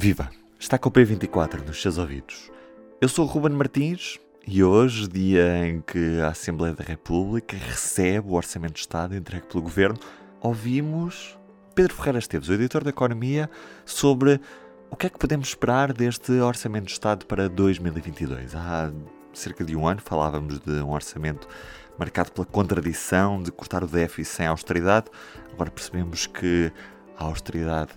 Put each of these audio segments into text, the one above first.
Viva! Está com o P24 nos seus ouvidos. Eu sou o Ruben Martins e hoje, dia em que a Assembleia da República recebe o Orçamento de Estado entregue pelo Governo, ouvimos Pedro Ferreira Esteves, o editor da Economia, sobre o que é que podemos esperar deste Orçamento de Estado para 2022. Há cerca de um ano falávamos de um orçamento marcado pela contradição de cortar o déficit sem austeridade. Agora percebemos que a austeridade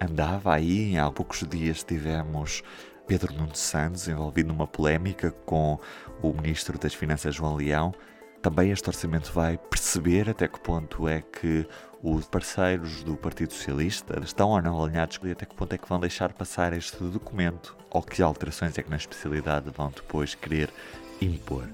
andava aí. Há poucos dias tivemos Pedro Nuno Santos envolvido numa polémica com o Ministro das Finanças João Leão. Também este orçamento vai perceber até que ponto é que os parceiros do Partido Socialista estão ou não alinhados e até que ponto é que vão deixar passar este documento ou que alterações é que na especialidade vão depois querer impor.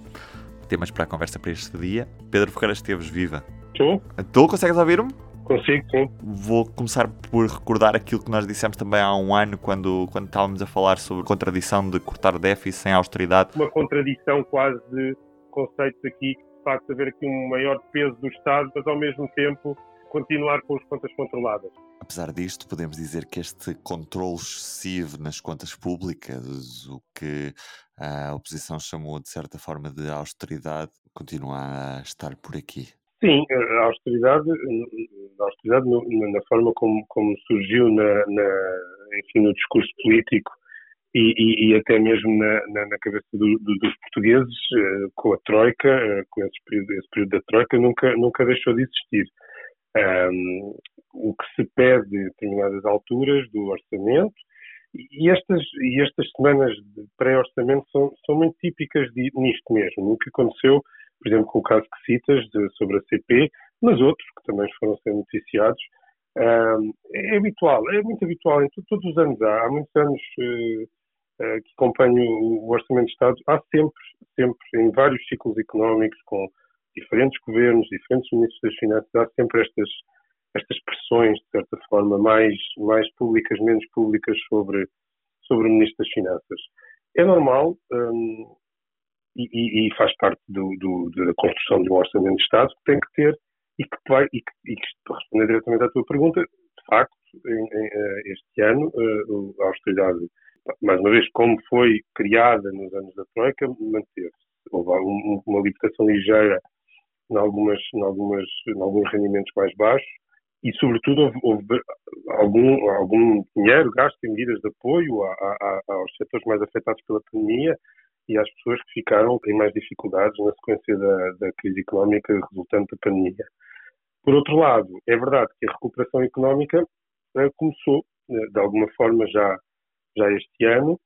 Temas para a conversa para este dia. Pedro Ferreira Esteves, viva! Estou? Tu consegues ouvir-me? Consigo, sim. Vou começar por recordar aquilo que nós dissemos também há um ano, quando, quando estávamos a falar sobre a contradição de cortar déficit sem austeridade. Uma contradição quase de conceitos aqui, de facto, haver aqui um maior peso do Estado, mas ao mesmo tempo continuar com as contas controladas. Apesar disto, podemos dizer que este controle excessivo nas contas públicas, o que a oposição chamou de certa forma de austeridade, continua a estar por aqui. Sim, a austeridade, a austeridade na forma como, como surgiu na, na, enfim, no discurso político e, e, e até mesmo na, na, na cabeça do, do, dos portugueses, uh, com a Troika, uh, com esse período, esse período, da Troika, nunca, nunca deixou de existir. Um, o que se pede em determinadas alturas do orçamento, e estas, e estas semanas de pré-orçamento são, são muito típicas de, nisto mesmo. O que aconteceu por exemplo, com o caso que citas de, sobre a CP, mas outros que também foram ser noticiados. é habitual, é muito habitual, em todos os anos há, há muitos anos uh, uh, que acompanho o Orçamento de Estado, há sempre, sempre, em vários ciclos económicos, com diferentes governos, diferentes ministros das Finanças, há sempre estas, estas pressões, de certa forma, mais, mais públicas, menos públicas sobre, sobre o Ministro das Finanças. É normal, e, e, faz parte do, do, da construção de um orçamento de Estado que tem que ter e que vai, e que, e que para responder diretamente à tua pergunta, de facto, em, em, eh, este ano, eh, a austeridade, mais uma vez, como foi criada nos anos da Troika, manteve-se. Houve uma libertação ligeira em, algumas, em, algumas, em alguns rendimentos mais baixos e, sobretudo, houve, houve algum, algum dinheiro gasto em medidas de apoio a, a, aos setores mais afetados pela pandemia, e às pessoas que ficaram em mais dificuldades na sequência da, da crise económica resultante da pandemia. Por outro lado, é verdade que a recuperação económica eh, começou, eh, de alguma forma, já, já este ano,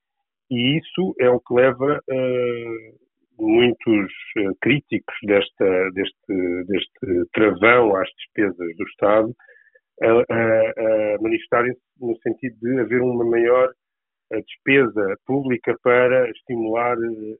e isso é o que leva uh, muitos uh, críticos desta, deste, deste travão às despesas do Estado a, a, a manifestarem-se no sentido de haver uma maior a despesa pública para estimular, eh,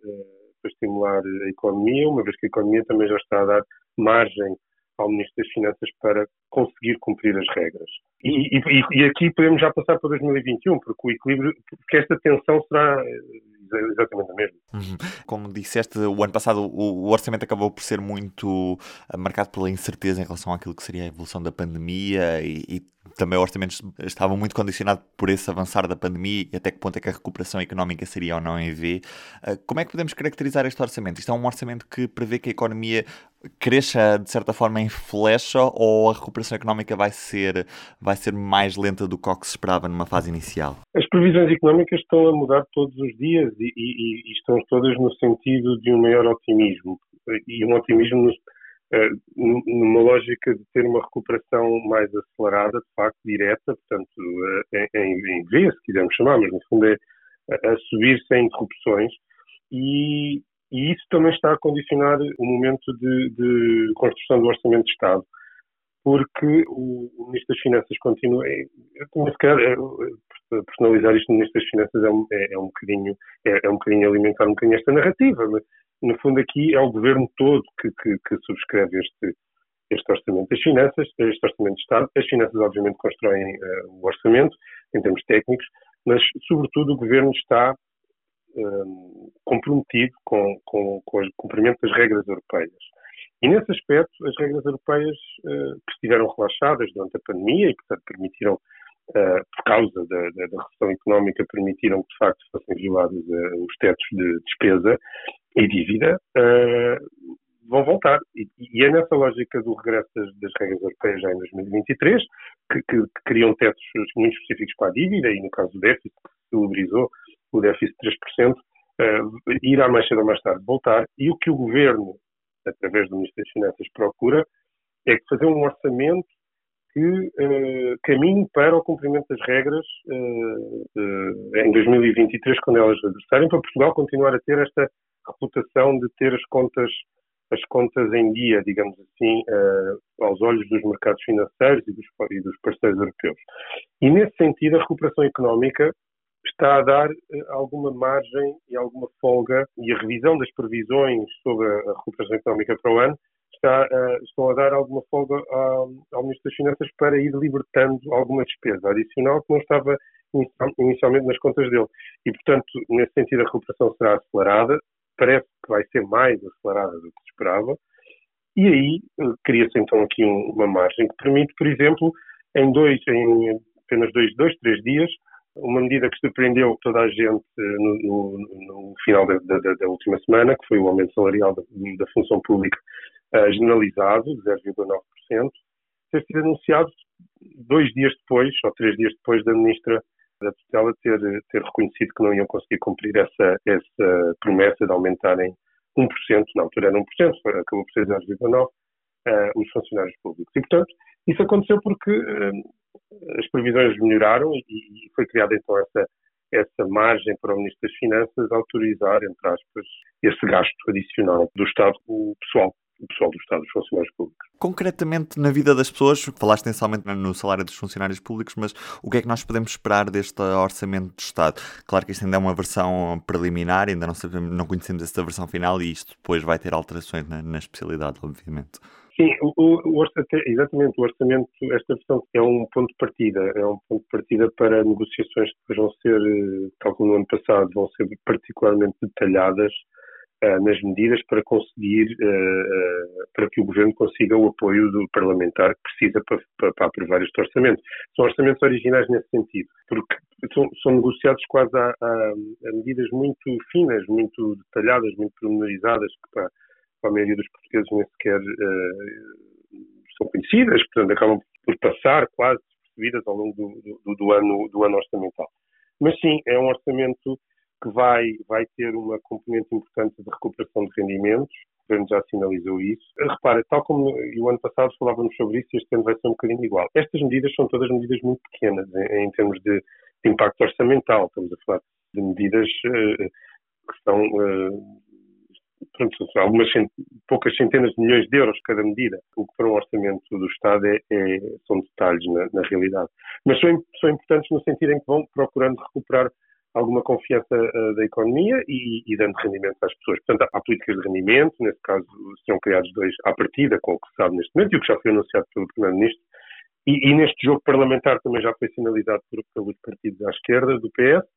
para estimular a economia, uma vez que a economia também já está a dar margem ao Ministro das Finanças para conseguir cumprir as regras. E, e, e, aqui podemos já passar para 2021, porque o equilíbrio, porque esta tensão será eh, exatamente a mesma. Uhum. Como disseste, o ano passado o, o, orçamento acabou por ser muito eh, marcado pela incerteza em relação àquilo que seria a evolução da pandemia e, e também o orçamento estava muito condicionado por esse avançar da pandemia e até que ponto é que a recuperação económica seria ou não em V. Eh, como é que podemos caracterizar este orçamento? Isto é um orçamento que prevê que a economia cresça de certa forma em flecha ou a recuperação económica vai ser, vai ser mais lenta do que o que se esperava numa fase inicial? As previsões económicas estão a mudar todos os dias e, e, e estão todas no sentido de um maior otimismo. E um otimismo nos, numa lógica de ter uma recuperação mais acelerada, de facto, direta, portanto, uh, em, em V, se quisermos chamar, mas no fundo é a subir sem interrupções. E, e isso também está a condicionar o momento de, de construção do Orçamento de Estado, porque o, Ministro das Finanças continua. É, personalizar isto no Ministro das Finanças é um, é, é um, bocadinho, é, é, um bocadinho alimentar um bocadinho esta narrativa, mas no fundo aqui é o governo todo que, que, que subscreve este, este orçamento das finanças, este orçamento de Estado. As finanças, obviamente, constroem uh, o orçamento em termos técnicos, mas, sobretudo, o governo está um, comprometido com, com, com o cumprimento das regras europeias. E nesse aspecto, as regras europeias uh, que estiveram relaxadas durante a pandemia e, portanto, permitiram uh, por causa da, da, da, recessão económica, permitiram que de facto fossem violados uh, os tetos de despesa e dívida, vão voltar. E, e, é nessa lógica do regresso das, das regras europeias já em 2023, que, que, que, criam tetos muito específicos para a dívida, e no caso do déficit, que celebrizou o déficit de 3%, uh, irá mais cedo ou mais tarde voltar. E o que o governo, através do Ministério das Finanças, procura é fazer um orçamento que uh, caminhe para o cumprimento das regras uh, em 2023, quando elas regressarem, para Portugal continuar a ter esta reputação de ter as contas as contas em dia, digamos assim, uh, aos olhos dos mercados financeiros e dos, e dos, parceiros europeus. E, nesse sentido, a recuperação económica está a dar uh, alguma margem e alguma folga, e a revisão das previsões sobre a recuperação económica para o ano está, uh, estão a dar alguma folga ao, ao Ministro das Finanças para ir libertando alguma despesa adicional que não estava inicialmente nas contas dele. E, portanto, nesse sentido, a recuperação será acelerada, parece que vai ser mais acelerada do que se esperava, e aí eh, cria-se então aqui um, uma margem que permite, por exemplo, em, dois, em apenas dois, dois, três dias, uma medida que surpreendeu toda a gente eh, no, no, no final da, da, da, última semana, que foi o aumento salarial da, da função pública uh, generalizado, de 0,9%, ter sido anunciado dois dias depois, ou três dias depois, da Ministra da tutela ter, ter reconhecido que não iam conseguir cumprir essa, essa promessa de aumentarem 1%, na altura era 1%, acabou por ser 0,9%, uh, os funcionários públicos. E, portanto, isso aconteceu porque uh, as previsões melhoraram e, e, foi criada então essa, essa margem para o Ministro das Finanças autorizar, entre aspas, esse gasto adicional do Estado, pessoal o pessoal do Estado, os funcionários públicos. Concretamente, na vida das pessoas, falaste inicialmente no salário dos funcionários públicos, mas o que é que nós podemos esperar deste orçamento do Estado? Claro que isto ainda é uma versão preliminar, ainda não, sabemos, não conhecemos essa versão final e isto depois vai ter alterações na, na especialidade, obviamente. Sim, o, o, exatamente, o orçamento, esta versão é um ponto de partida, é um ponto de partida para negociações que vão ser, eh, tal como no ano passado, vão ser particularmente detalhadas nas medidas para conseguir, uh, para que o Governo consiga o apoio do parlamentar que precisa para, para, aprovar este orçamento. São orçamentos originais nesse sentido, porque são, são negociados quase a, a, a, medidas muito finas, muito detalhadas, muito pormenorizadas, que para, para a maioria dos portugueses nem sequer são conhecidas, portanto acabam por passar quase despercebidas ao longo do, do, do, ano, do ano orçamental. Mas sim, é um orçamento que vai, vai ter uma componente importante de recuperação de rendimentos, o Governo já sinalizou isso. Repara, tal como o ano passado falávamos sobre isso, este ano vai ser um bocadinho igual. Estas medidas são todas medidas muito pequenas em, em termos de, de, impacto orçamental. Estamos a falar de medidas uh, que são, uh, pronto, algumas cent poucas centenas de milhões de euros cada medida. O que para um orçamento do Estado é, é são detalhes na, na realidade. Mas são, são importantes no sentido em que vão procurando recuperar alguma confiança uh, da economia e, e, dando rendimento às pessoas. Portanto, há, políticas de rendimento, nesse caso serão criados dois à partida, com o que se sabe neste momento e o que já foi anunciado pelo Primeiro-Ministro. E, e, neste jogo parlamentar também já foi sinalizado por, pelos partidos à esquerda, do PS.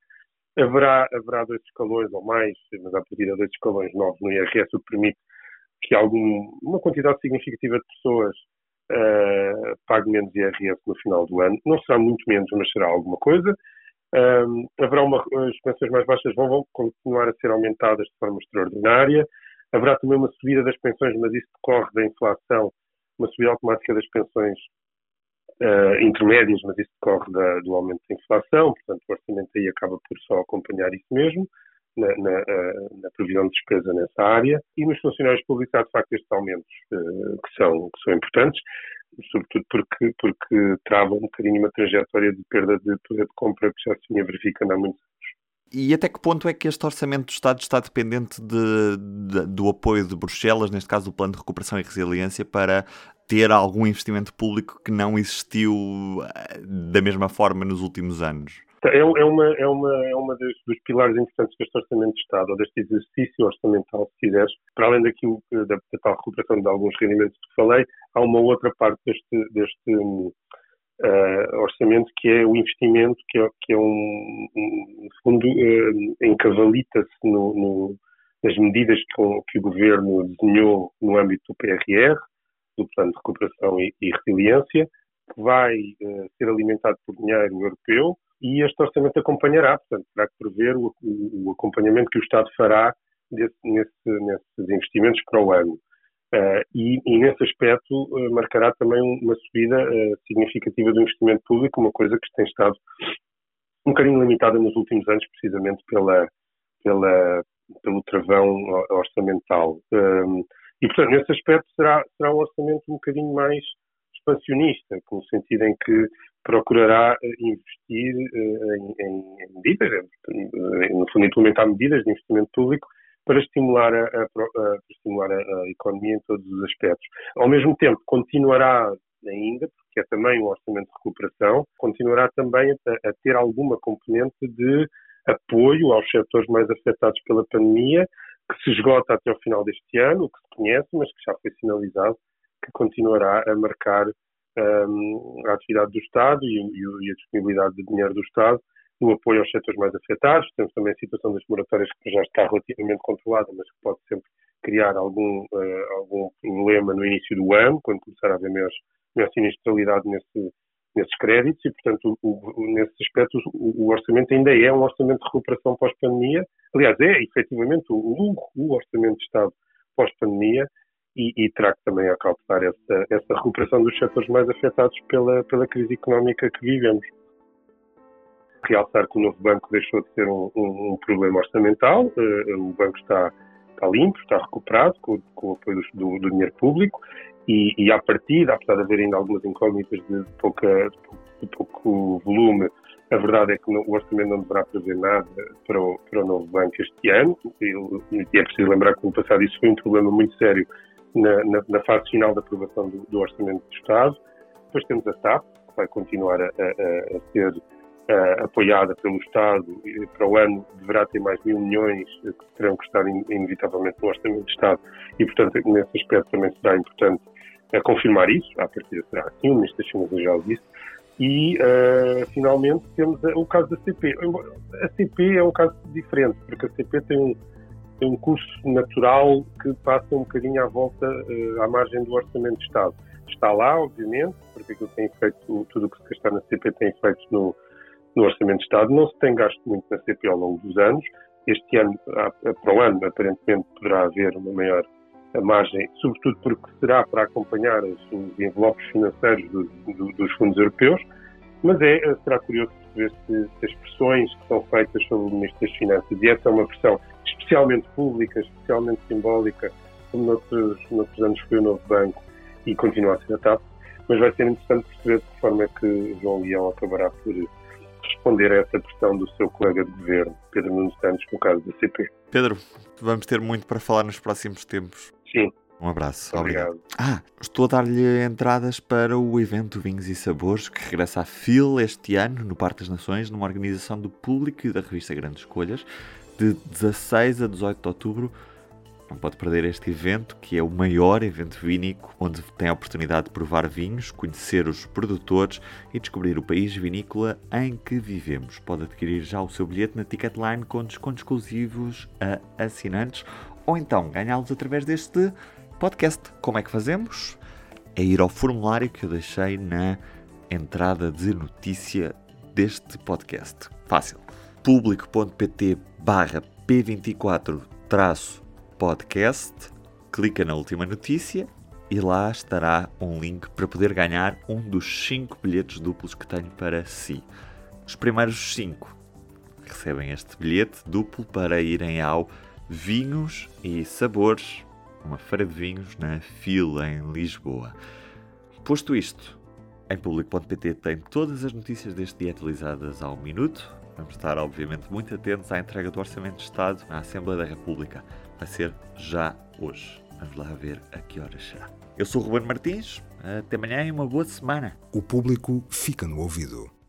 Haverá, haverá dois escalões ou mais, mas a partir de dois escalões novos no IRS, o que permite que algum, uma quantidade significativa de pessoas uh, pague menos IRS no final do ano. Não será muito menos, mas será alguma coisa. Um, haverá uma, as pensões mais baixas vão, vão, continuar a ser aumentadas de forma extraordinária. Haverá também uma subida das pensões, mas isso decorre da inflação, uma subida automática das pensões uh, intermédias, mas isso decorre da, do aumento da inflação. Portanto, o orçamento aí acaba por só acompanhar isso mesmo, na, na, uh, na previsão de despesa nessa área. E nos funcionários públicos há, de facto, estes aumentos uh, que, são, que são importantes sobretudo porque, porque trava um bocadinho uma trajetória de perda de poder de compra que já se vinha verificando há muitos anos. E até que ponto é que este orçamento do Estado está dependente de, de, do apoio de Bruxelas, neste caso do Plano de Recuperação e Resiliência, para ter algum investimento público que não existiu eh, da mesma forma nos últimos anos? É, é, uma, é uma, é uma dos, dos pilares importantes deste Orçamento de Estado, ou deste exercício orçamental, se quiseres. Para além daquilo, da, da tal recuperação de alguns rendimentos que falei, há uma outra parte deste, deste uh, orçamento que é o investimento, que é, que é um, um fundo, uh, encavalita-se no, no, nas medidas que, que, o Governo desenhou no âmbito do PRR, do Plano de Recuperação e, e Resiliência, que vai uh, ser alimentado por dinheiro europeu e este orçamento acompanhará, portanto, terá que prever o, o, o acompanhamento que o Estado fará desse, nesse, nesses investimentos para o ano. Uh, e, e, nesse aspecto uh, marcará também uma subida uh, significativa do investimento público, uma coisa que tem estado um bocadinho limitada nos últimos anos, precisamente pela, pela, pelo travão orçamental. E, portanto, nesse aspecto será, será um orçamento um bocadinho mais expansionista, no sentido em que procurará investir em, em, em medidas, no fundo, implementar medidas de investimento público para estimular a, a, a, estimular a, economia em todos os aspectos. Ao mesmo tempo, continuará ainda, porque é também um orçamento de recuperação, continuará também a, ter alguma componente de apoio aos setores mais afetados pela pandemia, que se esgota até o final deste ano, o que se conhece, mas que já foi sinalizado continuará a marcar um, a atividade do Estado e, e, a disponibilidade de dinheiro do Estado no apoio aos setores mais afetados. Temos também a situação das moratórias que já está relativamente controlada, mas que pode sempre criar algum, uh, algum problema no início do ano, quando começar a haver maior, maior sinistralidade nesse, nesses créditos e, portanto, o, o, nesse aspecto o, o, orçamento ainda é um orçamento de recuperação pós-pandemia. Aliás, é efetivamente o, o orçamento de Estado pós-pandemia e, e, terá que também acautelar essa, essa recuperação dos setores mais afetados pela, pela crise económica que vivemos. Realçar que o novo banco deixou de ser um, um, um problema orçamental, uh, o banco está, está, limpo, está recuperado com, com o apoio do, do, dinheiro público e, e, à partida, apesar de haver ainda algumas incógnitas de, pouca, de pouco volume, a verdade é que o orçamento não deverá prever nada para o, para o novo banco este ano. E é preciso lembrar que no passado isso foi um problema muito sério na, na, na fase final da aprovação do, do Orçamento do Estado. Depois temos a SAP, que vai continuar a, a, a ser uh, apoiada pelo Estado, para o ano deverá ter mais mil milhões que terão que estar in, inevitavelmente no Orçamento de Estado e, portanto, nesse aspecto também será importante uh, confirmar isso, à partida será assim, o Ministro das Finanças já o disse, e, uh, finalmente, temos o caso da CP. A CP é um caso diferente, porque a CP tem um, um curso natural que passa um bocadinho à volta, uh, à margem do Orçamento de Estado. Está lá, obviamente, porque aquilo tem feito, tudo o que se gastar na CP tem efeitos no, no Orçamento de Estado. Não se tem gasto muito na CP ao longo dos anos. Este ano, para o ano, aparentemente poderá haver uma maior margem, sobretudo porque será para acompanhar os, envelopes financeiros do, do, dos fundos europeus, mas é, será curioso perceber se, se, as pressões que são feitas sobre o Ministro das Finanças, e essa é uma pressão especialmente pública, especialmente simbólica, como noutros, noutros anos foi o Novo Banco e continua a ser a TAP, mas vai ser interessante perceber de que forma é que João Leão acabará por responder a essa pressão do seu colega de governo, Pedro Nuno Santos, no caso da CP. Pedro, vamos ter muito para falar nos próximos tempos. Sim. Um abraço. Obrigado. Obrigado. Ah, estou a dar-lhe entradas para o evento Vinhos e Sabores que regressa à FIL este ano, no Parque das Nações, numa organização do público e da revista Grandes Escolhas, de 16 a 18 de outubro não pode perder este evento, que é o maior evento vínico, onde tem a oportunidade de provar vinhos, conhecer os produtores e descobrir o país vinícola em que vivemos. Pode adquirir já o seu bilhete na Ticketline com descontos exclusivos a assinantes ou então ganhá-los através deste podcast. Como é que fazemos? É ir ao formulário que eu deixei na entrada de notícia deste podcast. Fácil. público.pt barra P24 traço podcast, clica na última notícia e lá estará um link para poder ganhar um dos 5 bilhetes duplos que tenho para si. Os primeiros 5 recebem este bilhete duplo para irem ao Vinhos e Sabores, uma feira de vinhos na Fila em Lisboa. Posto isto, em público.pt tem todas as notícias deste dia atualizadas ao minuto. Vamos estar, obviamente, muito atentos à entrega do Orçamento de Estado na Assembleia da República vai ser já hoje. Vamos lá ver a que horas será. Eu sou o Ruben Martins, até amanhã e uma boa semana. O público fica no ouvido.